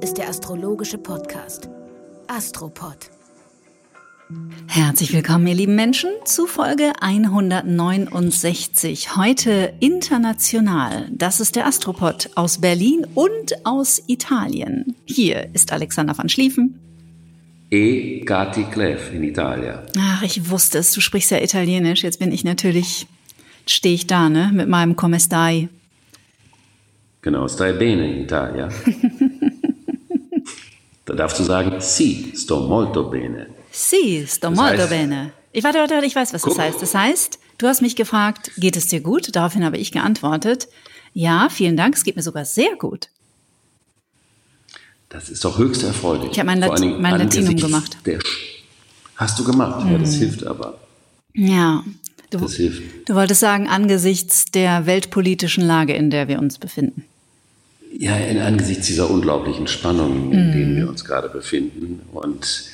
Ist der astrologische Podcast Astropod. Herzlich willkommen, ihr lieben Menschen, zu Folge 169. Heute international. Das ist der Astropod aus Berlin und aus Italien. Hier ist Alexander van Schlieffen. E Gatti Clef in Italia. Ach, ich wusste es, du sprichst ja Italienisch. Jetzt bin ich natürlich, stehe ich da, ne, mit meinem Come stai. Genau, stai bene in Italia. da darfst du sagen, sì, sto molto bene. Sì, sto Das molto heißt- bene. Ich warte, warte, warte, ich weiß, was das Guck. heißt. Das heißt, du hast mich gefragt, geht es dir gut? Daraufhin habe ich geantwortet, ja, vielen Dank, es geht mir sogar sehr gut. Das ist doch höchst erfreulich. Ich habe mein Lat- mein Latinum gemacht. Mhm. Hast du gemacht? Ja, das hilft aber. Ja, du, Das hilft. du wolltest sagen, angesichts der weltpolitischen Lage, in der wir uns befinden. Ja, in angesichts dieser unglaublichen Spannungen, in Mhm. denen wir uns gerade befinden. Und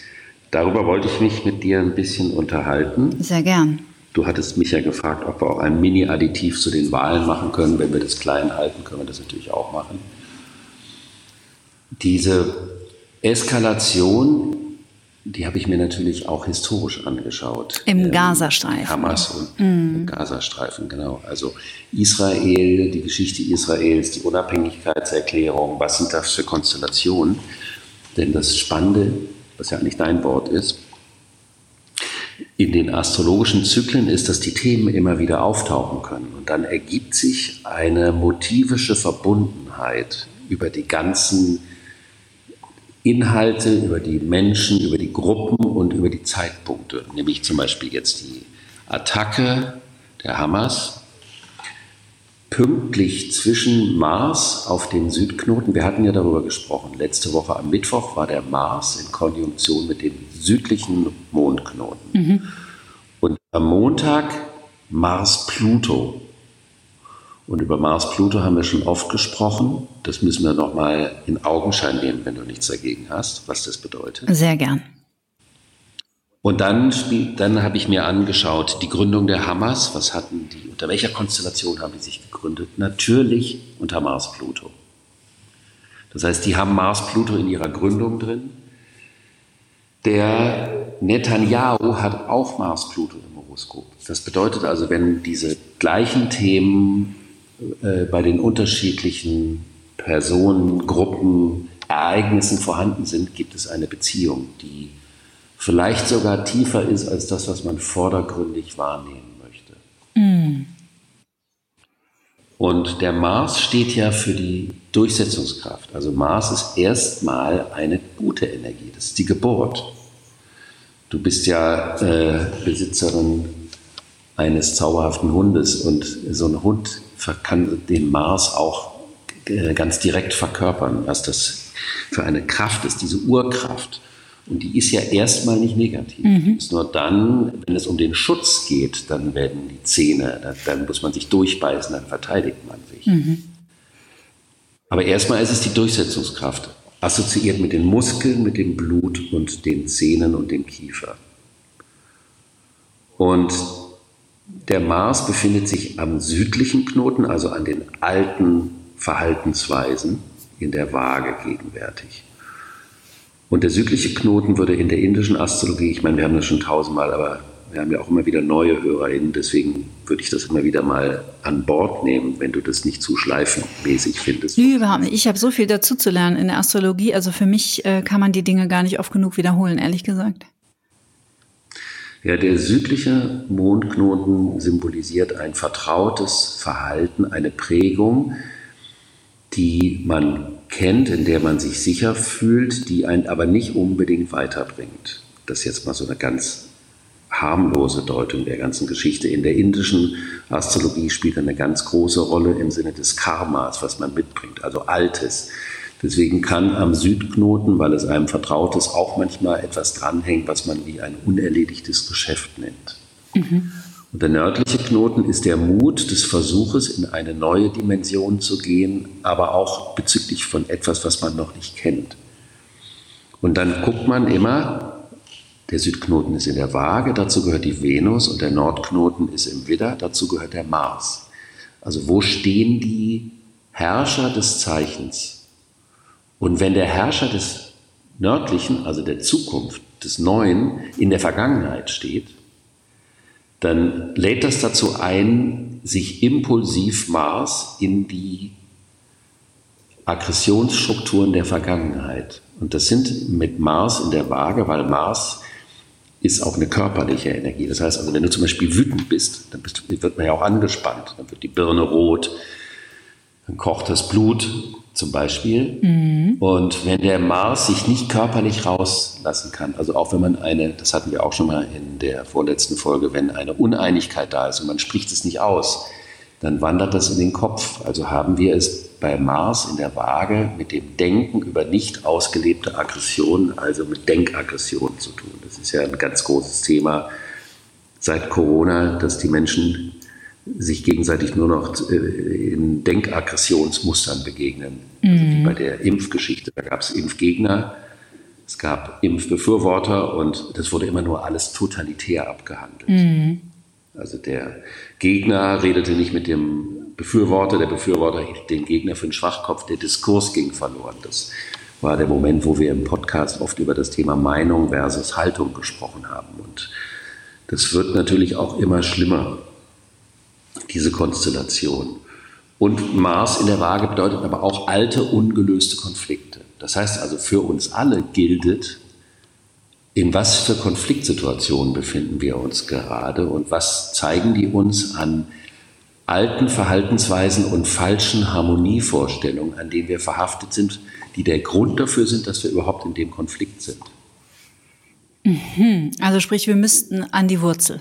darüber wollte ich mich mit dir ein bisschen unterhalten. Sehr gern. Du hattest mich ja gefragt, ob wir auch ein Mini-Additiv zu den Wahlen machen können. Wenn wir das klein halten, können wir das natürlich auch machen. Diese Eskalation, die habe ich mir natürlich auch historisch angeschauut. Im Ähm, Gazastreifen. Hamas und im Gazastreifen, genau. Also Israel, die Geschichte Israels, die Unabhängigkeitserklärung, was sind das für Konstellationen? Denn das Spannende, was ja eigentlich dein Wort ist, in den astrologischen Zyklen ist, dass die Themen immer wieder auftauchen können. Und dann ergibt sich eine motivische Verbundenheit über die ganzen Inhalte, über die Menschen, über die Gruppen und über die Zeitpunkte. Nämlich zum Beispiel jetzt die Attacke der Hamas pünktlich zwischen Mars auf den Südknoten. Wir hatten ja darüber gesprochen. Letzte Woche am Mittwoch war der Mars in Konjunktion mit dem südlichen Mondknoten. Und am Montag Mars-Pluto. Und über Mars-Pluto haben wir schon oft gesprochen. Das müssen wir nochmal in Augenschein nehmen, wenn du nichts dagegen hast, was das bedeutet. Sehr gern. Und dann, dann habe ich mir angeschaut, die Gründung der Hamas, was hatten die, unter welcher Konstellation haben die sich gegründet? Natürlich unter Mars-Pluto. Das heißt, die haben Mars-Pluto in ihrer Gründung drin. Der Netanyahu hat auch Mars-Pluto im Horoskop. Das bedeutet also, wenn diese gleichen Themen äh, bei den unterschiedlichen Personen, Gruppen, Ereignissen vorhanden sind, gibt es eine Beziehung, die vielleicht sogar tiefer ist als das, was man vordergründig wahrnehmen möchte. Und der Mars steht ja für die Durchsetzungskraft. Also Mars ist erstmal eine gute Energie, das ist die Geburt. Du bist ja äh, Besitzerin eines zauberhaften Hundes und so ein Hund kann den Mars auch äh, ganz direkt verkörpern, was das für eine Kraft ist, diese Urkraft. Und die ist ja erstmal nicht negativ. Die Ist nur dann, wenn es um den Schutz geht, dann werden die Zähne, da- dann muss man sich durchbeißen, dann verteidigt man sich. Aber erstmal ist es die Durchsetzungskraft, assoziiert mit den Muskeln, mit dem Blut und den Zähnen und dem Kiefer. Und der Mars befindet sich am südlichen Knoten, also an den alten Verhaltensweisen in der Waage gegenwärtig. Und der südliche Knoten würde in der indischen Astrologie, ich meine, wir haben das schon tausendmal, aber wir haben ja auch immer wieder neue HörerInnen, deswegen würde ich das immer wieder mal an Bord nehmen, wenn du das nicht zu schleifenmäßig findest. Nö, überhaupt nicht. Ich habe so viel dazu zu lernen in der Astrologie. Also für mich äh, kann man die Dinge gar nicht oft genug wiederholen, ehrlich gesagt. Ja, der südliche Mondknoten symbolisiert ein vertrautes Verhalten, eine Prägung, die man kennt, in der man sich sicher fühlt, die einen aber nicht unbedingt weiterbringt. Das ist jetzt mal so eine ganz harmlose Deutung der ganzen Geschichte. In der indischen Astrologie spielt eine ganz große Rolle im Sinne des Karmas, was man mitbringt, also Altes. Deswegen kann am Südknoten, weil es einem vertraut ist, auch manchmal etwas dranhängen, was man wie ein unerledigtes Geschäft nennt. Und der nördliche Knoten ist der Mut des Versuches, in eine neue Dimension zu gehen, aber auch bezüglich von etwas, was man noch nicht kennt. Und dann guckt man immer, der Südknoten ist in der Waage, dazu gehört die Venus und der Nordknoten ist im Widder, dazu gehört der Mars. Also wo stehen die Herrscher des Zeichens? Und wenn der Herrscher des Nördlichen, also der Zukunft, des Neuen, in der Vergangenheit steht, dann lädt das dazu ein, sich impulsiv Mars in die Aggressionsstrukturen der Vergangenheit. Und das sind mit Mars in der Waage, weil Mars ist auch eine körperliche Energie. Das heißt also, wenn du zum Beispiel wütend bist, dann bist, wird man ja auch angespannt. Dann wird die Birne rot, dann kocht das Blut zum Beispiel. Mhm. Und wenn der Mars sich nicht körperlich rauslassen kann, also auch wenn man eine, das hatten wir auch schon mal in der vorletzten Folge, wenn eine Uneinigkeit da ist und man spricht es nicht aus, dann wandert das in den Kopf. Also haben wir es bei Mars in der Waage mit dem Denken über nicht ausgelebte Aggressionen, also mit Denkaggressionen zu tun. Das ist ja ein ganz großes Thema seit Corona, dass die Menschen sich gegenseitig nur noch äh, in Denkaggressionsmustern begegnen. Mhm. Also wie bei der Impfgeschichte. Da gab es Impfgegner, es gab Impfbefürworter und das wurde immer nur alles totalitär abgehandelt. Mhm. Also der Gegner redete nicht mit dem Befürworter, der Befürworter hielt den Gegner für einen Schwachkopf, der Diskurs ging verloren. Das war der Moment, wo wir im Podcast oft über das Thema Meinung versus Haltung gesprochen haben. Und das wird natürlich auch immer schlimmer diese Konstellation. Und Mars in der Waage bedeutet aber auch alte, ungelöste Konflikte. Das heißt also, für uns alle gilt, in was für Konfliktsituationen befinden wir uns gerade und was zeigen die uns an alten Verhaltensweisen und falschen Harmonievorstellungen, an denen wir verhaftet sind, die der Grund dafür sind, dass wir überhaupt in dem Konflikt sind. Mhm. Also sprich, wir müssten an die Wurzel.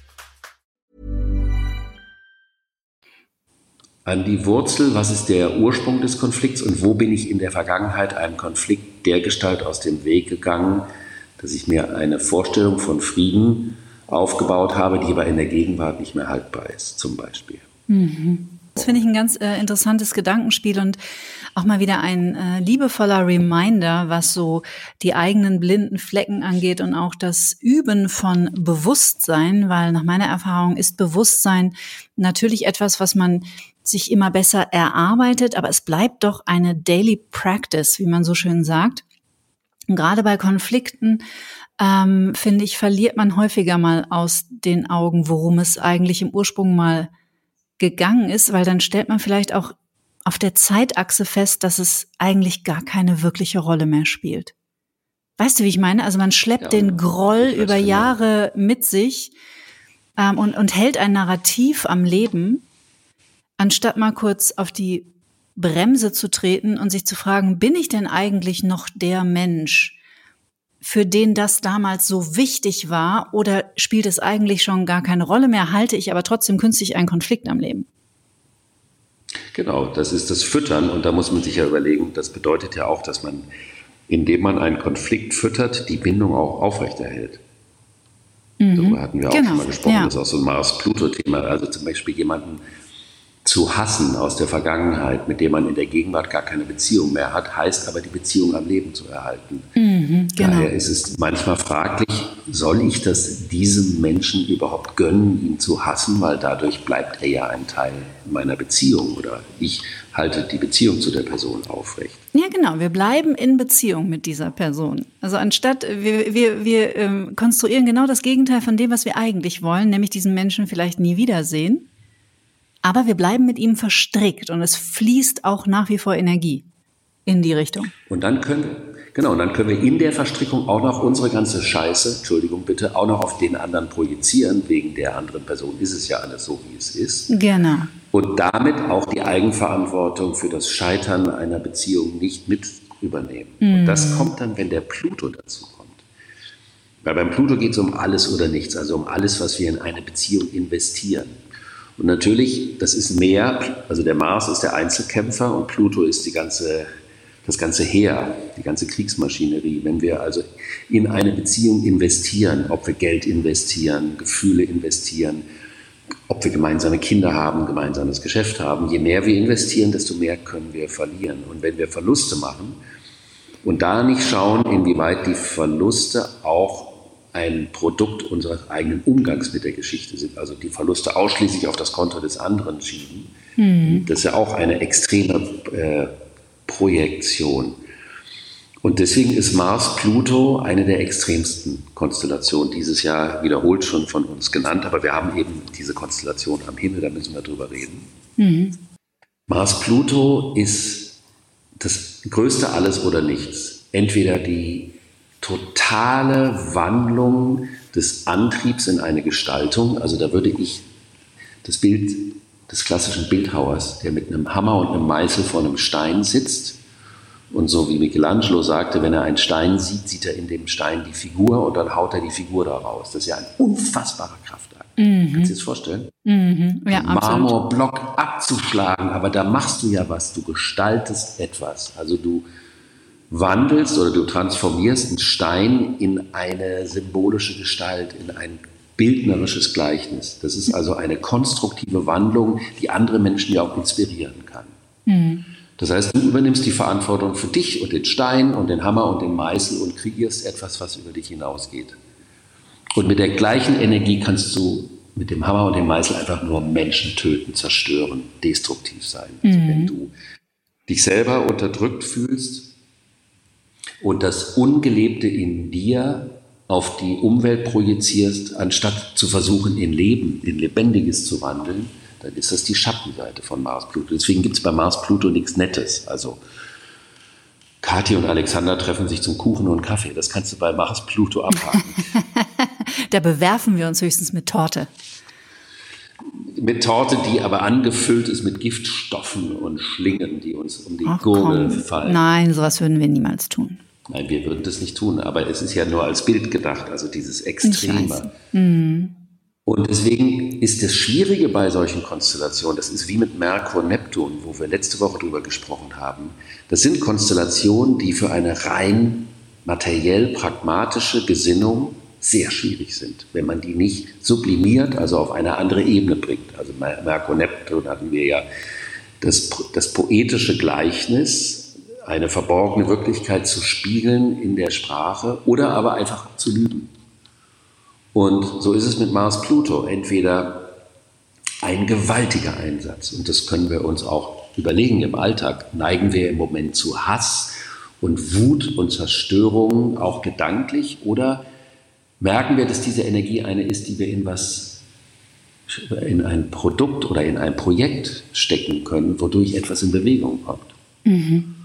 An die Wurzel, was ist der Ursprung des Konflikts und wo bin ich in der Vergangenheit einem Konflikt dergestalt aus dem Weg gegangen, dass ich mir eine Vorstellung von Frieden aufgebaut habe, die aber in der Gegenwart nicht mehr haltbar ist, zum Beispiel. Mhm. Das finde ich ein ganz äh, interessantes Gedankenspiel und auch mal wieder ein äh, liebevoller Reminder, was so die eigenen blinden Flecken angeht und auch das Üben von Bewusstsein, weil nach meiner Erfahrung ist Bewusstsein natürlich etwas, was man sich immer besser erarbeitet, aber es bleibt doch eine Daily Practice, wie man so schön sagt. Und gerade bei Konflikten, ähm, finde ich, verliert man häufiger mal aus den Augen, worum es eigentlich im Ursprung mal gegangen ist, weil dann stellt man vielleicht auch auf der Zeitachse fest, dass es eigentlich gar keine wirkliche Rolle mehr spielt. Weißt du, wie ich meine? Also man schleppt ja, den Groll über genau. Jahre mit sich ähm, und, und hält ein Narrativ am Leben, anstatt mal kurz auf die Bremse zu treten und sich zu fragen, bin ich denn eigentlich noch der Mensch, für den das damals so wichtig war oder spielt es eigentlich schon gar keine Rolle mehr, halte ich aber trotzdem künstlich einen Konflikt am Leben? Genau, das ist das Füttern und da muss man sich ja überlegen, das bedeutet ja auch, dass man, indem man einen Konflikt füttert, die Bindung auch aufrechterhält. Mhm. Darüber hatten wir auch genau. schon mal gesprochen, ja. das ist auch so ein Mars-Pluto-Thema. Also zum Beispiel jemanden zu hassen aus der Vergangenheit, mit dem man in der Gegenwart gar keine Beziehung mehr hat, heißt aber die Beziehung am Leben zu erhalten. Mhm, genau. Daher ist es manchmal fraglich, soll ich das diesem Menschen überhaupt gönnen, ihn zu hassen, weil dadurch bleibt er ja ein Teil meiner Beziehung oder ich halte die Beziehung zu der Person aufrecht. Ja, genau. Wir bleiben in Beziehung mit dieser Person. Also anstatt, wir, wir, wir ähm, konstruieren genau das Gegenteil von dem, was wir eigentlich wollen, nämlich diesen Menschen vielleicht nie wiedersehen aber wir bleiben mit ihm verstrickt und es fließt auch nach wie vor Energie in die Richtung. Und dann können wir, genau, und dann können wir in der Verstrickung auch noch unsere ganze Scheiße, Entschuldigung bitte, auch noch auf den anderen projizieren. Wegen der anderen Person ist es ja alles so, wie es ist. Genau. Und damit auch die Eigenverantwortung für das Scheitern einer Beziehung nicht mit übernehmen. Mm. Und das kommt dann, wenn der Pluto dazu kommt. Weil beim Pluto geht es um alles oder nichts, also um alles, was wir in eine Beziehung investieren. Und natürlich, das ist mehr, also der Mars ist der Einzelkämpfer und Pluto ist die ganze, das ganze Heer, die ganze Kriegsmaschinerie. Wenn wir also in eine Beziehung investieren, ob wir Geld investieren, Gefühle investieren, ob wir gemeinsame Kinder haben, gemeinsames Geschäft haben, je mehr wir investieren, desto mehr können wir verlieren. Und wenn wir Verluste machen und da nicht schauen, inwieweit die Verluste auch ein Produkt unseres eigenen Umgangs mit der Geschichte sind, also die Verluste ausschließlich auf das Konto des anderen schieben, mhm. das ist ja auch eine extreme äh, Projektion. Und deswegen ist Mars-Pluto eine der extremsten Konstellationen dieses Jahr wiederholt schon von uns genannt, aber wir haben eben diese Konstellation am Himmel, da müssen wir drüber reden. Mhm. Mars-Pluto ist das größte Alles oder Nichts. Entweder die totale Wandlung des Antriebs in eine Gestaltung. Also da würde ich das Bild des klassischen Bildhauers, der mit einem Hammer und einem Meißel vor einem Stein sitzt. Und so wie Michelangelo sagte, wenn er einen Stein sieht, sieht er in dem Stein die Figur und dann haut er die Figur da raus. Das ist ja ein unfassbarer Kraftakt. Mhm. Kannst du dir das vorstellen? Mhm. Ja, Marmorblock abzuschlagen, aber da machst du ja was, du gestaltest etwas. Also du, wandelst oder du transformierst einen Stein in eine symbolische Gestalt, in ein bildnerisches Gleichnis. Das ist also eine konstruktive Wandlung, die andere Menschen ja auch inspirieren kann. Mhm. Das heißt, du übernimmst die Verantwortung für dich und den Stein und den Hammer und den Meißel und kreierst etwas, was über dich hinausgeht. Und mit der gleichen Energie kannst du mit dem Hammer und dem Meißel einfach nur Menschen töten, zerstören, destruktiv sein. Also mhm. wenn du dich selber unterdrückt fühlst, und das Ungelebte in dir auf die Umwelt projizierst, anstatt zu versuchen, in Leben, in Lebendiges zu wandeln, dann ist das die Schattenseite von Mars-Pluto. Deswegen gibt es bei Mars-Pluto nichts Nettes. Also Kathi und Alexander treffen sich zum Kuchen und Kaffee. Das kannst du bei Mars-Pluto abhaken. da bewerfen wir uns höchstens mit Torte. Mit Torte, die aber angefüllt ist mit Giftstoffen und Schlingen, die uns um die Gurgel fallen. Nein, sowas würden wir niemals tun. Nein, wir würden das nicht tun, aber es ist ja nur als Bild gedacht, also dieses Extreme. Mhm. Und deswegen ist das Schwierige bei solchen Konstellationen, das ist wie mit Merkur, Neptun, wo wir letzte Woche drüber gesprochen haben. Das sind Konstellationen, die für eine rein materiell pragmatische Gesinnung sehr schwierig sind, wenn man die nicht sublimiert, also auf eine andere Ebene bringt. Also Merkur, Neptun hatten wir ja das, das poetische Gleichnis, eine verborgene Wirklichkeit zu spiegeln in der Sprache oder aber einfach zu lügen. Und so ist es mit Mars Pluto. Entweder ein gewaltiger Einsatz, und das können wir uns auch überlegen im Alltag, neigen wir im Moment zu Hass und Wut und Zerstörung, auch gedanklich, oder merken wir, dass diese Energie eine ist, die wir in was, in ein Produkt oder in ein Projekt stecken können, wodurch etwas in Bewegung kommt. Mhm.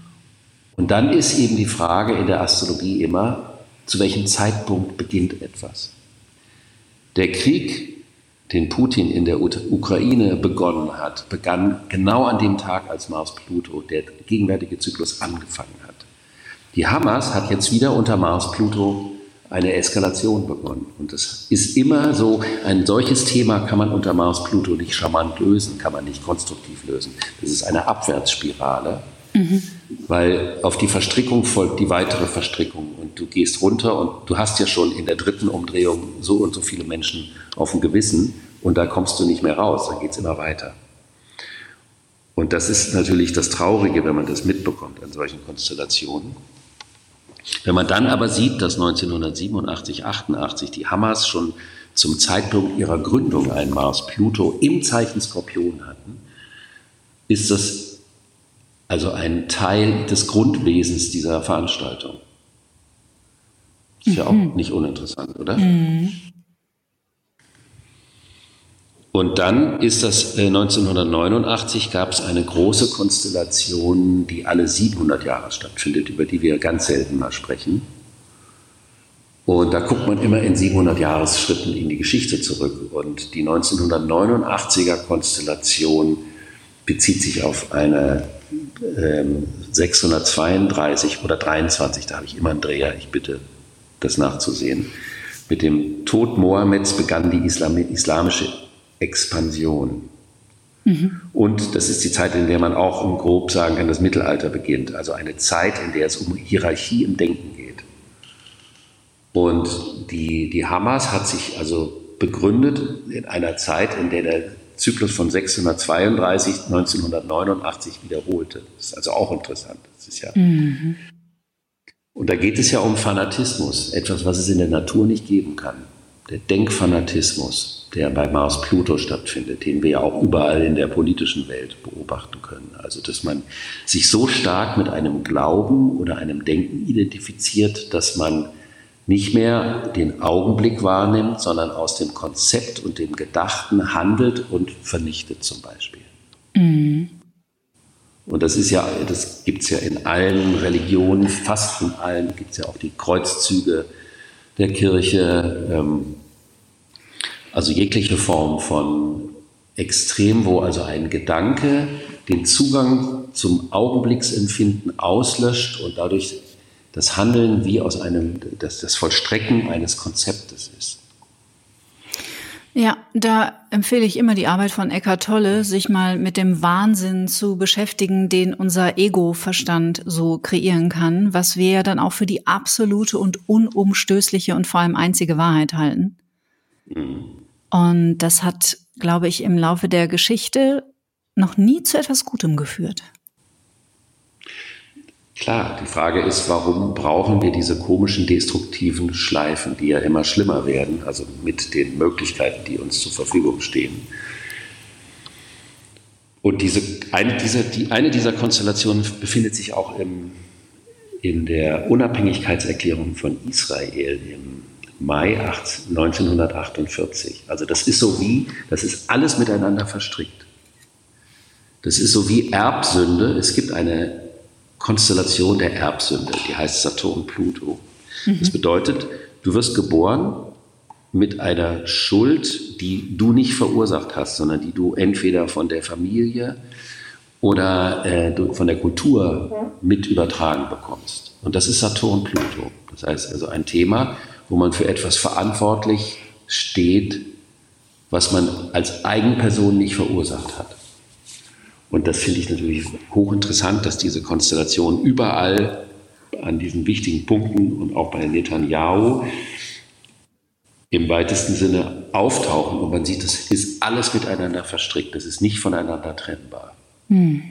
Und dann ist eben die Frage in der Astrologie immer, zu welchem Zeitpunkt beginnt etwas. Der Krieg, den Putin in der Ukraine begonnen hat, begann genau an dem Tag, als Mars-Pluto, der gegenwärtige Zyklus, angefangen hat. Die Hamas hat jetzt wieder unter Mars-Pluto eine Eskalation begonnen. Und das ist immer so, ein solches Thema kann man unter Mars-Pluto nicht charmant lösen, kann man nicht konstruktiv lösen. Das ist eine Abwärtsspirale. Mhm. Weil auf die Verstrickung folgt die weitere Verstrickung und du gehst runter und du hast ja schon in der dritten Umdrehung so und so viele Menschen auf dem Gewissen und da kommst du nicht mehr raus, dann geht es immer weiter. Und das ist natürlich das Traurige, wenn man das mitbekommt an solchen Konstellationen. Wenn man dann aber sieht, dass 1987, 88 die Hamas schon zum Zeitpunkt ihrer Gründung einen Mars Pluto im Zeichen Skorpion hatten, ist das also ein Teil des Grundwesens dieser Veranstaltung. Ist ja auch mhm. nicht uninteressant, oder? Mhm. Und dann ist das 1989 gab es eine große Konstellation, die alle 700 Jahre stattfindet, über die wir ganz selten mal sprechen. Und da guckt man immer in 700 Jahresschritten in die Geschichte zurück. Und die 1989er Konstellation bezieht sich auf eine 632 ähm, oder 23, da habe ich immer einen Dreher, ich bitte das nachzusehen. Mit dem Tod Mohammeds begann die Islam islamische Expansion. Und das ist die Zeit, in der man auch um grob sagen kann, das Mittelalter beginnt. Also eine Zeit, in der es um Hierarchie im Denken geht. Und die, die Hamas hat sich also begründet in einer Zeit, in der der Zyklus von 632 1989 wiederholte. Das ist also auch interessant. Das ist ja. Mhm. Und da geht es ja um Fanatismus, etwas, was es in der Natur nicht geben kann. Der Denkfanatismus, der bei Mars Pluto stattfindet, den wir ja auch überall in der politischen Welt beobachten können. Also, dass man sich so stark mit einem Glauben oder einem Denken identifiziert, dass man nicht mehr den Augenblick wahrnimmt, sondern aus dem Konzept und dem Gedachten handelt und vernichtet zum Beispiel. Mhm. Und das ist ja, das gibt es ja in allen Religionen, fast in allen gibt es ja auch die Kreuzzüge der Kirche, ähm, also jegliche Form von Extrem, wo also ein Gedanke den Zugang zum Augenblicksempfinden auslöscht und dadurch das Handeln wie aus einem, das, das Vollstrecken eines Konzeptes ist. Ja, da empfehle ich immer die Arbeit von Eckhart Tolle, sich mal mit dem Wahnsinn zu beschäftigen, den unser Ego-Verstand so kreieren kann, was wir ja dann auch für die absolute und unumstößliche und vor allem einzige Wahrheit halten. Mhm. Und das hat, glaube ich, im Laufe der Geschichte noch nie zu etwas Gutem geführt. Klar, die Frage ist, warum brauchen wir diese komischen destruktiven Schleifen, die ja immer schlimmer werden, also mit den Möglichkeiten, die uns zur Verfügung stehen. Und diese, eine, dieser, die, eine dieser Konstellationen befindet sich auch im, in der Unabhängigkeitserklärung von Israel im Mai 1948. Also das ist so wie, das ist alles miteinander verstrickt. Das ist so wie Erbsünde. Es gibt eine Konstellation der Erbsünde, die heißt Saturn-Pluto. Mhm. Das bedeutet, du wirst geboren mit einer Schuld, die du nicht verursacht hast, sondern die du entweder von der Familie oder äh, von der Kultur mit übertragen bekommst. Und das ist Saturn-Pluto. Das heißt also ein Thema, wo man für etwas verantwortlich steht, was man als Eigenperson nicht verursacht hat. Und das finde ich natürlich hochinteressant, dass diese Konstellationen überall an diesen wichtigen Punkten und auch bei Netanyahu im weitesten Sinne auftauchen. Und man sieht, es ist alles miteinander verstrickt. Es ist nicht voneinander trennbar. Hm.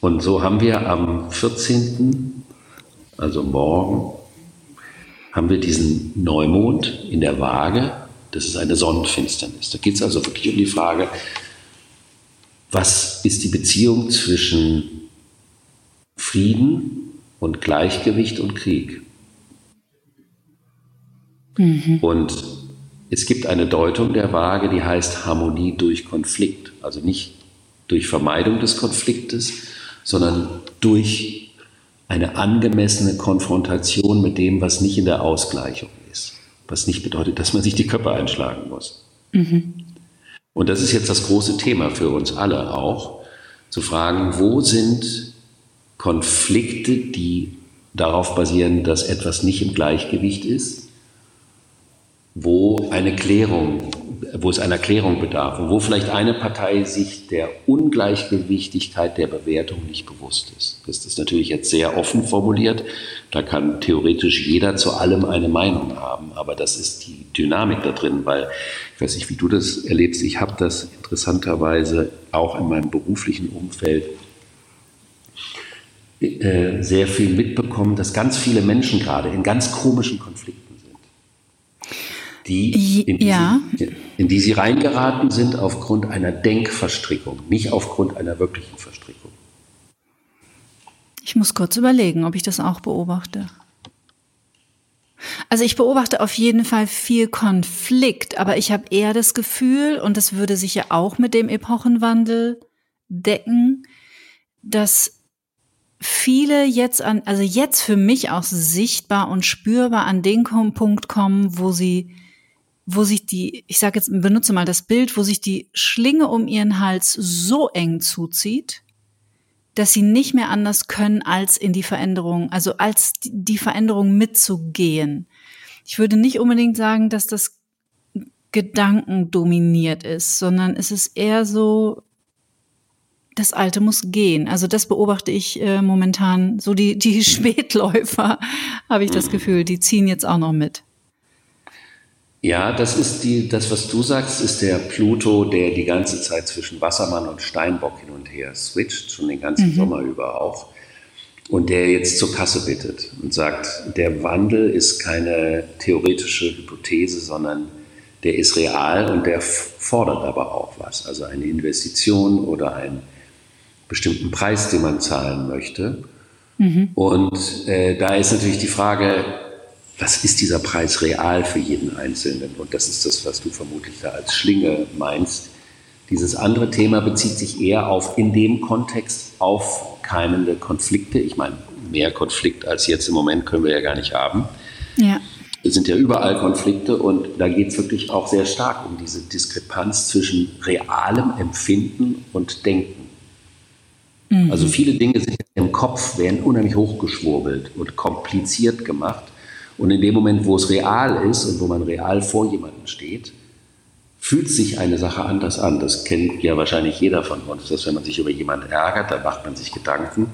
Und so haben wir am 14., also morgen, haben wir diesen Neumond in der Waage. Das ist eine Sonnenfinsternis. Da geht es also wirklich um die Frage, was ist die Beziehung zwischen Frieden und Gleichgewicht und Krieg? Mhm. Und es gibt eine Deutung der Waage, die heißt Harmonie durch Konflikt. Also nicht durch Vermeidung des Konfliktes, sondern durch eine angemessene Konfrontation mit dem, was nicht in der Ausgleichung ist. Was nicht bedeutet, dass man sich die Köpfe einschlagen muss. Mhm. Und das ist jetzt das große Thema für uns alle auch, zu fragen, wo sind Konflikte, die darauf basieren, dass etwas nicht im Gleichgewicht ist, wo eine Klärung wo es einer Klärung bedarf und wo vielleicht eine Partei sich der Ungleichgewichtigkeit der Bewertung nicht bewusst ist. Das ist natürlich jetzt sehr offen formuliert. Da kann theoretisch jeder zu allem eine Meinung haben, aber das ist die Dynamik da drin, weil ich weiß nicht, wie du das erlebst. Ich habe das interessanterweise auch in meinem beruflichen Umfeld äh, sehr viel mitbekommen, dass ganz viele Menschen gerade in ganz komischen Konflikten die, in die, ja. sie, in die sie reingeraten sind aufgrund einer Denkverstrickung, nicht aufgrund einer wirklichen Verstrickung. Ich muss kurz überlegen, ob ich das auch beobachte. Also ich beobachte auf jeden Fall viel Konflikt, aber ich habe eher das Gefühl, und das würde sich ja auch mit dem Epochenwandel decken, dass viele jetzt an, also jetzt für mich auch sichtbar und spürbar an den Punkt kommen, wo sie wo sich die, ich sage jetzt, benutze mal das Bild, wo sich die Schlinge um ihren Hals so eng zuzieht, dass sie nicht mehr anders können, als in die Veränderung, also als die Veränderung mitzugehen. ich würde nicht unbedingt sagen, dass das Gedanken dominiert ist, sondern es ist eher so, das Alte muss gehen. Also das beobachte ich äh, momentan. So die, die Spätläufer, habe ich das mhm. Gefühl, die ziehen jetzt auch noch mit. Ja, das ist die, das, was du sagst, ist der Pluto, der die ganze Zeit zwischen Wassermann und Steinbock hin und her switcht, schon den ganzen mhm. Sommer über auch. Und der jetzt zur Kasse bittet und sagt, der Wandel ist keine theoretische Hypothese, sondern der ist real und der fordert aber auch was. Also eine Investition oder einen bestimmten Preis, den man zahlen möchte. Mhm. Und äh, da ist natürlich die Frage, was ist dieser Preis real für jeden Einzelnen? Und das ist das, was du vermutlich da als Schlinge meinst. Dieses andere Thema bezieht sich eher auf in dem Kontext aufkeimende Konflikte. Ich meine, mehr Konflikt als jetzt im Moment können wir ja gar nicht haben. Ja. Es sind ja überall Konflikte und da geht es wirklich auch sehr stark um diese Diskrepanz zwischen realem Empfinden und Denken. Mhm. Also viele Dinge sind im Kopf, werden unheimlich hochgeschwurbelt und kompliziert gemacht. Und in dem Moment, wo es real ist und wo man real vor jemandem steht, fühlt sich eine Sache anders an. Das kennt ja wahrscheinlich jeder von uns, dass wenn man sich über jemanden ärgert, dann macht man sich Gedanken.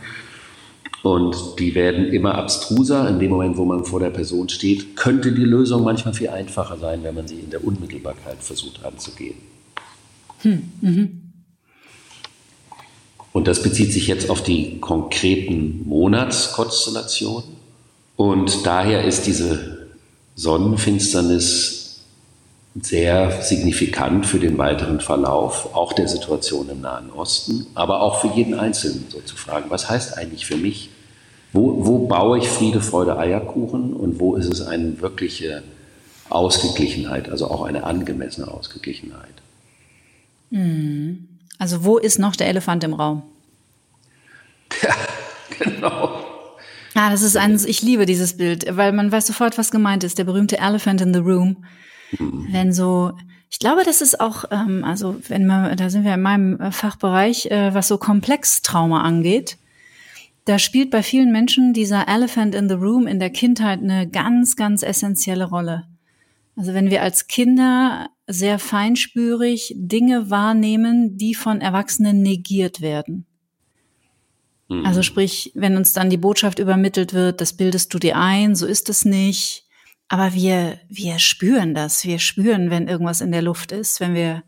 Und die werden immer abstruser. In dem Moment, wo man vor der Person steht, könnte die Lösung manchmal viel einfacher sein, wenn man sie in der Unmittelbarkeit versucht anzugehen. Hm, mhm. Und das bezieht sich jetzt auf die konkreten Monatskonstellationen. Und daher ist diese Sonnenfinsternis sehr signifikant für den weiteren Verlauf, auch der Situation im Nahen Osten, aber auch für jeden Einzelnen so zu fragen, was heißt eigentlich für mich, wo, wo baue ich Friede, Freude, Eierkuchen und wo ist es eine wirkliche Ausgeglichenheit, also auch eine angemessene Ausgeglichenheit. Hm. Also wo ist noch der Elefant im Raum? Ja, genau. Ah, das ist ein, ich liebe dieses Bild, weil man weiß sofort, was gemeint ist. Der berühmte Elephant in the Room. Mhm. Wenn so, ich glaube, das ist auch, ähm, also wenn man, da sind wir in meinem äh, Fachbereich, äh, was so Komplextrauma angeht. Da spielt bei vielen Menschen dieser Elephant in the Room in der Kindheit eine ganz, ganz essentielle Rolle. Also wenn wir als Kinder sehr feinspürig Dinge wahrnehmen, die von Erwachsenen negiert werden. Mhm. Also sprich, wenn uns dann die Botschaft übermittelt wird, das bildest du dir ein, so ist es nicht. Aber wir, wir spüren das. Wir spüren, wenn irgendwas in der Luft ist, wenn wir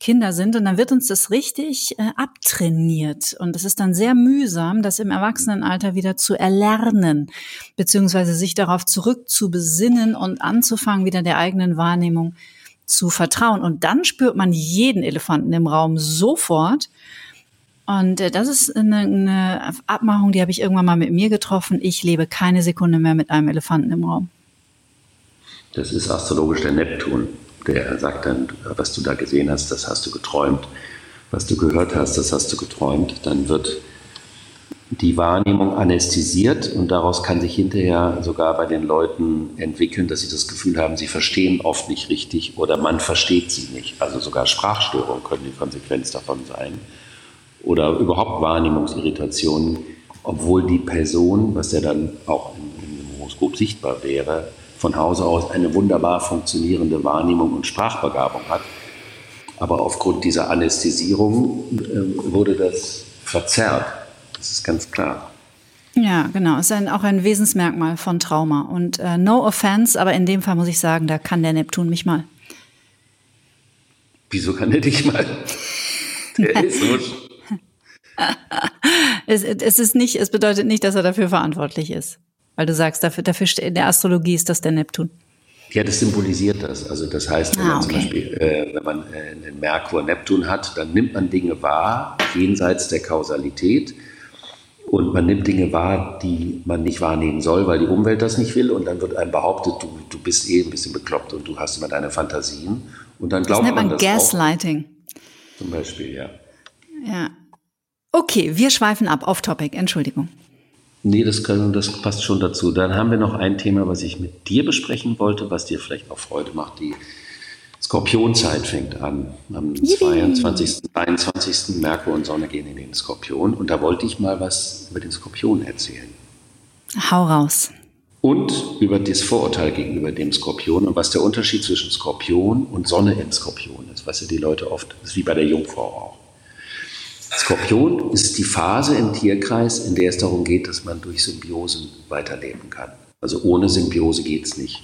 Kinder sind. Und dann wird uns das richtig äh, abtrainiert. Und es ist dann sehr mühsam, das im Erwachsenenalter wieder zu erlernen, beziehungsweise sich darauf zurückzubesinnen und anzufangen, wieder der eigenen Wahrnehmung zu vertrauen. Und dann spürt man jeden Elefanten im Raum sofort. Und äh, das ist eine, eine Abmachung, die habe ich irgendwann mal mit mir getroffen. Ich lebe keine Sekunde mehr mit einem Elefanten im Raum. Das ist astrologisch der Neptun. Der sagt dann, was du da gesehen hast, das hast du geträumt. Was du gehört hast, das hast du geträumt. Dann wird die Wahrnehmung anästhesiert und daraus kann sich hinterher sogar bei den Leuten entwickeln, dass sie das Gefühl haben, sie verstehen oft nicht richtig oder man versteht sie nicht. Also sogar Sprachstörungen können die Konsequenz davon sein oder überhaupt Wahrnehmungsirritationen, obwohl die Person, was ja dann auch im Horoskop sichtbar wäre, von Hause aus eine wunderbar funktionierende Wahrnehmung und Sprachbegabung hat. Aber aufgrund dieser Anästhesierung äh, wurde das verzerrt. Das ist ganz klar. Ja, genau. Ist ein, auch ein Wesensmerkmal von Trauma. Und äh, no offense, aber in dem Fall muss ich sagen, da kann der Neptun mich mal. Wieso kann der dich mal? Der ist so es, es ist nicht, es bedeutet nicht, dass er dafür verantwortlich ist. Weil du sagst, dafür, dafür in der Astrologie ist das der Neptun. Ja, das symbolisiert das. Also das heißt, wenn ah, man zum Beispiel, äh, wenn man äh, einen Merkur-Neptun hat, dann nimmt man Dinge wahr, jenseits der Kausalität. Und man nimmt Dinge wahr, die man nicht wahrnehmen soll, weil die Umwelt das nicht will. Und dann wird einem behauptet, du, du bist eh ein bisschen bekloppt und du hast immer deine Fantasien. Und dann glaubt das nennt man, man das Gaslighting. Auch. Zum Beispiel, ja. Ja, Okay, wir schweifen ab, off topic, Entschuldigung. Nee, das, können, das passt schon dazu. Dann haben wir noch ein Thema, was ich mit dir besprechen wollte, was dir vielleicht auch Freude macht. Die Skorpionzeit fängt an. Am Yippie. 22., 23. Merkur und Sonne gehen in den Skorpion. Und da wollte ich mal was über den Skorpion erzählen. Hau raus. und über das Vorurteil gegenüber dem Skorpion und was der Unterschied zwischen Skorpion und Sonne im Skorpion ist, was ja die Leute oft, ist wie bei der Jungfrau auch. Skorpion ist die Phase im Tierkreis, in der es darum geht, dass man durch Symbiosen weiterleben kann. Also ohne Symbiose geht es nicht.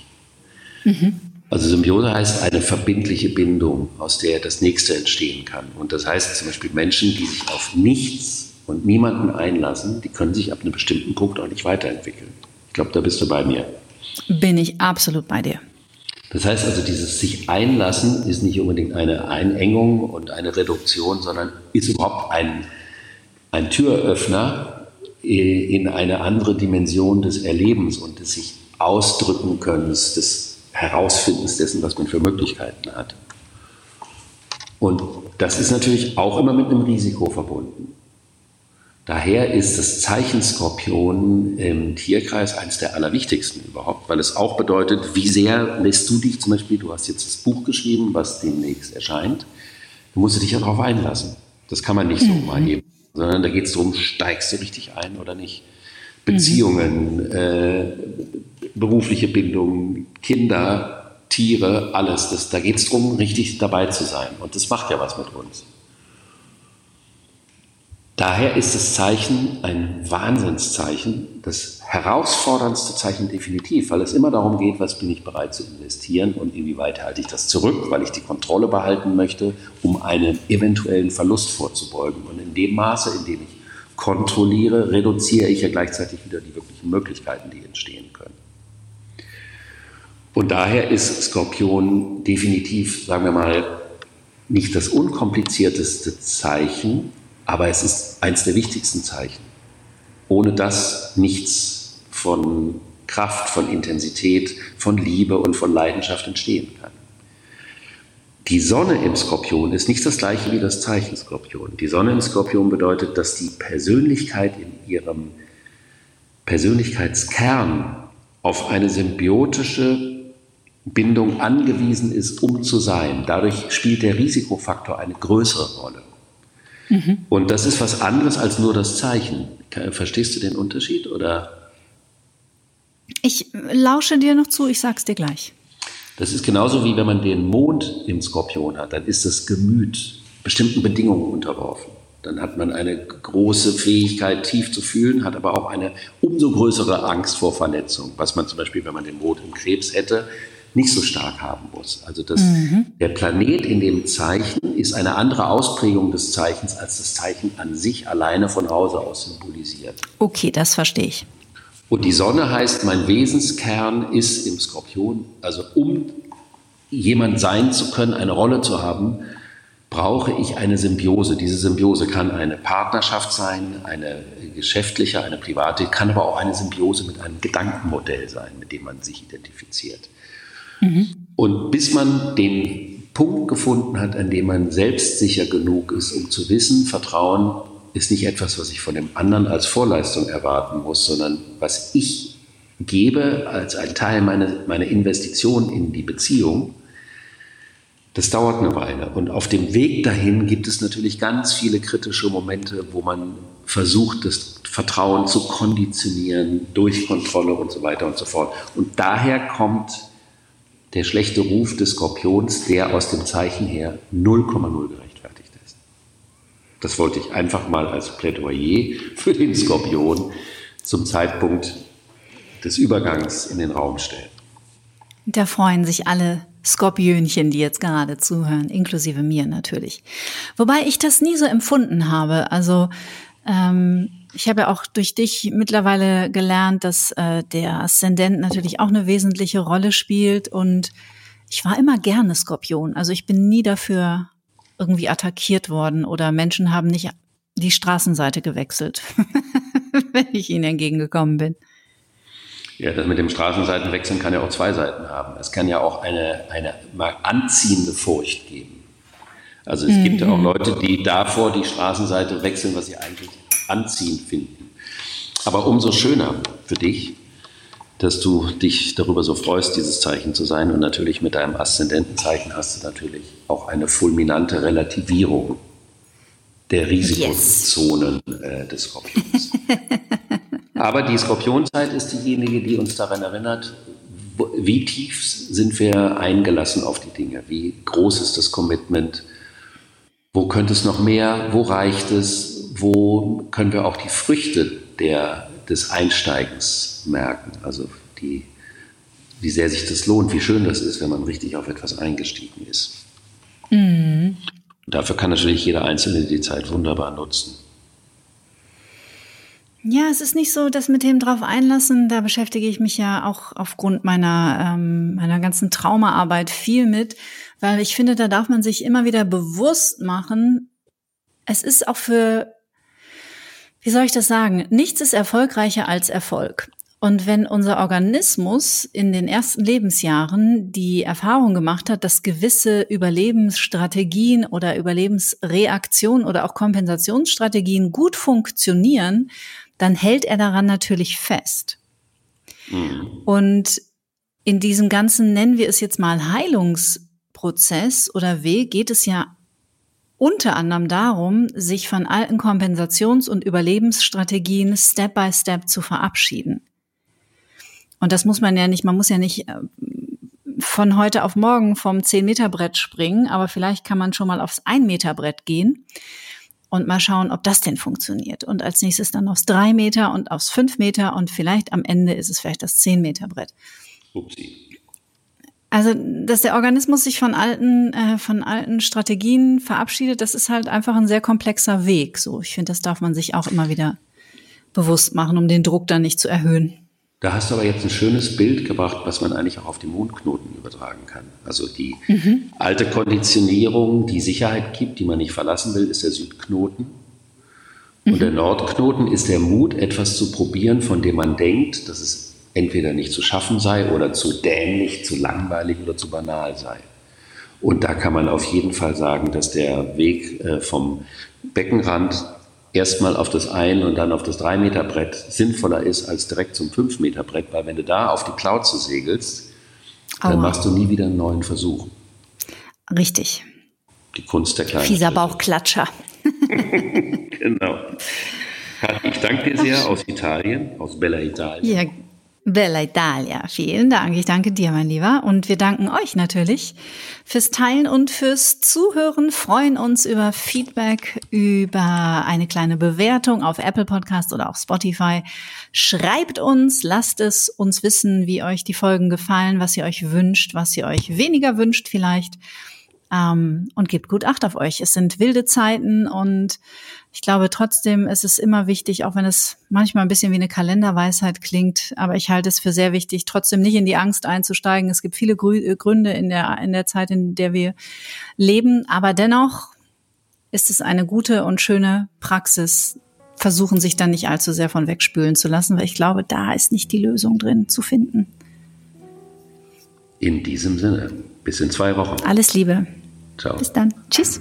Mhm. Also Symbiose heißt eine verbindliche Bindung, aus der das Nächste entstehen kann. Und das heißt zum Beispiel Menschen, die sich auf nichts und niemanden einlassen, die können sich ab einem bestimmten Punkt auch nicht weiterentwickeln. Ich glaube, da bist du bei mir. Bin ich absolut bei dir. Das heißt also, dieses sich einlassen ist nicht unbedingt eine Einengung und eine Reduktion, sondern ist überhaupt ein, ein Türöffner in eine andere Dimension des Erlebens und des sich ausdrücken können, des Herausfindens dessen, was man für Möglichkeiten hat. Und das ist natürlich auch immer mit einem Risiko verbunden. Daher ist das Zeichen Skorpion im Tierkreis eines der allerwichtigsten überhaupt, weil es auch bedeutet, wie sehr lässt du dich zum Beispiel, du hast jetzt das Buch geschrieben, was demnächst erscheint, du musst dich ja darauf einlassen. Das kann man nicht so mhm. mal eben, sondern da geht es darum, steigst du richtig ein oder nicht. Beziehungen, mhm. äh, berufliche Bindung, Kinder, Tiere, alles. Das, da geht es darum, richtig dabei zu sein. Und das macht ja was mit uns. Daher ist das Zeichen ein Wahnsinnszeichen, das herausforderndste Zeichen definitiv, weil es immer darum geht, was bin ich bereit zu investieren und inwieweit halte ich das zurück, weil ich die Kontrolle behalten möchte, um einem eventuellen Verlust vorzubeugen. Und in dem Maße, in dem ich kontrolliere, reduziere ich ja gleichzeitig wieder die wirklichen Möglichkeiten, die entstehen können. Und daher ist Skorpion definitiv, sagen wir mal, nicht das unkomplizierteste Zeichen, aber es ist eines der wichtigsten Zeichen. Ohne das nichts von Kraft, von Intensität, von Liebe und von Leidenschaft entstehen kann. Die Sonne im Skorpion ist nicht das gleiche wie das Zeichen Skorpion. Die Sonne im Skorpion bedeutet, dass die Persönlichkeit in ihrem Persönlichkeitskern auf eine symbiotische Bindung angewiesen ist, um zu sein. Dadurch spielt der Risikofaktor eine größere Rolle. Mhm. Und das ist was anderes als nur das Zeichen. Verstehst du den Unterschied oder? Ich lausche dir noch zu, ich sag's dir gleich. Das ist genauso wie wenn man den Mond im Skorpion hat, dann ist das Gemüt bestimmten Bedingungen unterworfen. Dann hat man eine große Fähigkeit, tief zu fühlen, hat aber auch eine umso größere Angst vor Verletzung, was man zum Beispiel, wenn man den Mond im Krebs hätte, nicht so stark haben muss. Also das, mhm. der Planet in dem Zeichen ist eine andere Ausprägung des Zeichens, als das Zeichen an sich alleine von Hause aus symbolisiert. Okay, das verstehe ich. Und die Sonne heißt, mein Wesenskern ist im Skorpion. Also um jemand sein zu können, eine Rolle zu haben, brauche ich eine Symbiose. Diese Symbiose kann eine Partnerschaft sein, eine geschäftliche, eine private, kann aber auch eine Symbiose mit einem Gedankenmodell sein, mit dem man sich identifiziert. Mhm. Und bis man den Punkt gefunden hat, an dem man selbstsicher genug ist, um zu wissen, Vertrauen ist nicht etwas, was ich von dem anderen als Vorleistung erwarten muss, sondern was ich gebe als ein Teil meiner, meiner Investition in die Beziehung, das dauert eine Weile. Und auf dem Weg dahin gibt es natürlich ganz viele kritische Momente, wo man versucht, das Vertrauen zu konditionieren durch Kontrolle und so weiter und so fort. Und daher kommt der schlechte Ruf des Skorpions, der aus dem Zeichen her 0,0 gerechtfertigt ist. Das wollte ich einfach mal als Plädoyer für den Skorpion zum Zeitpunkt des Übergangs in den Raum stellen. Da freuen sich alle Skorpionchen, die jetzt gerade zuhören, inklusive mir natürlich. Wobei ich das nie so empfunden habe. Also ähm, ich habe ja auch durch dich mittlerweile gelernt, dass äh, der Aszendent natürlich auch eine wesentliche Rolle spielt und ich war immer gerne Skorpion. Also ich bin nie dafür irgendwie attackiert worden oder Menschen haben nicht die Straßenseite gewechselt, wenn ich ihnen entgegengekommen bin. Ja, das mit dem Straßenseitenwechseln kann ja auch zwei Seiten haben. Es kann ja auch eine, eine mal anziehende Furcht geben. Also es mhm. gibt ja auch. Leute, die davor die Straßenseite wechseln, was sie eigentlich anziehend finden. Aber umso schöner für dich, dass du dich darüber so freust, dieses Zeichen zu sein. Und natürlich mit deinem Aszendentenzeichen hast du natürlich auch eine fulminante Relativierung der Risikozonen yes. äh, des Skorpions. Aber die Skorpionzeit ist diejenige, die uns daran erinnert, wie tief sind wir eingelassen auf die Dinge, wie groß ist das Commitment, wo könnte es noch mehr, wo reicht es, wo können wir auch die Früchte der, des Einsteigens merken, also die, wie sehr sich das lohnt, wie schön das ist, wenn man richtig auf etwas eingestiegen ist. Mhm. Dafür kann natürlich jeder Einzelne die Zeit wunderbar nutzen. Ja, es ist nicht so, dass mit dem drauf einlassen, da beschäftige ich mich ja auch aufgrund meiner, ähm, meiner ganzen Traumaarbeit viel mit, weil ich finde, da darf man sich immer wieder bewusst machen, es ist auch für, wie soll ich das sagen, nichts ist erfolgreicher als Erfolg. Und wenn unser Organismus in den ersten Lebensjahren die Erfahrung gemacht hat, dass gewisse Überlebensstrategien oder Überlebensreaktionen oder auch Kompensationsstrategien gut funktionieren, dann hält er daran natürlich fest. Mhm. Und in diesem ganzen, nennen wir es jetzt mal Heilungsprozess oder Weg, geht es ja unter anderem darum, sich von alten Kompensations- und Überlebensstrategien Step by Step zu verabschieden. Und das muss man ja nicht, man muss ja nicht äh, von heute auf morgen vom 10-Meter-Brett springen, aber vielleicht kann man schon mal aufs 1-Meter-Brett gehen und mal schauen, ob das denn funktioniert. Und als nächstes dann aufs 3 Meter und aufs 5 Meter und vielleicht am Ende ist es vielleicht das 10 Meter Brett. Upsi. Also, dass der Organismus sich von alten, äh, von alten Strategien verabschiedet, das ist halt einfach ein sehr komplexer Weg. So, ich finde, das darf man sich auch immer wieder bewusst machen, um den Druck dann nicht zu erhöhen. Da hast du aber jetzt ein schönes Bild gebracht, was man eigentlich auch auf die Mondknoten übertragen kann. Also die mhm. alte Konditionierung, die Sicherheit gibt, die man nicht verlassen will, ist der Südknoten. Und mhm. der Nordknoten ist der Mut, etwas zu probieren, von dem man denkt, dass es entweder nicht zu schaffen sei oder zu dämlich, zu langweilig oder zu banal sei. Und da kann man auf jeden Fall sagen, dass der Weg äh, vom Beckenrand erstmal auf das ein und dann auf das drei Meter Brett sinnvoller ist als direkt zum fünf Meter Brett, weil wenn du da auf die Plauze segelst, dann Aua. machst du nie wieder einen neuen Versuch. Richtig. Die Kunst der kleinen. Fieser Bauchklatscher. genau. Ich danke dir sehr aus Italien, aus Bella Italien. Ja, Bella Italia. Vielen Dank. Ich danke dir, mein Lieber. Und wir danken euch natürlich fürs Teilen und fürs Zuhören. Freuen uns über Feedback, über eine kleine Bewertung auf Apple Podcast oder auf Spotify. Schreibt uns, lasst es uns wissen, wie euch die Folgen gefallen, was ihr euch wünscht, was ihr euch weniger wünscht vielleicht. Ähm, und gebt gut Acht auf euch. Es sind wilde Zeiten und ich glaube trotzdem ist es immer wichtig, auch wenn es manchmal ein bisschen wie eine Kalenderweisheit klingt, aber ich halte es für sehr wichtig, trotzdem nicht in die Angst einzusteigen. Es gibt viele äh, Gründe in der, in der Zeit, in der wir leben, aber dennoch ist es eine gute und schöne Praxis, versuchen sich dann nicht allzu sehr von wegspülen zu lassen, weil ich glaube, da ist nicht die Lösung drin zu finden. In diesem Sinne, bis in zwei Wochen. Alles Liebe. Ciao. Bis dann. Tschüss.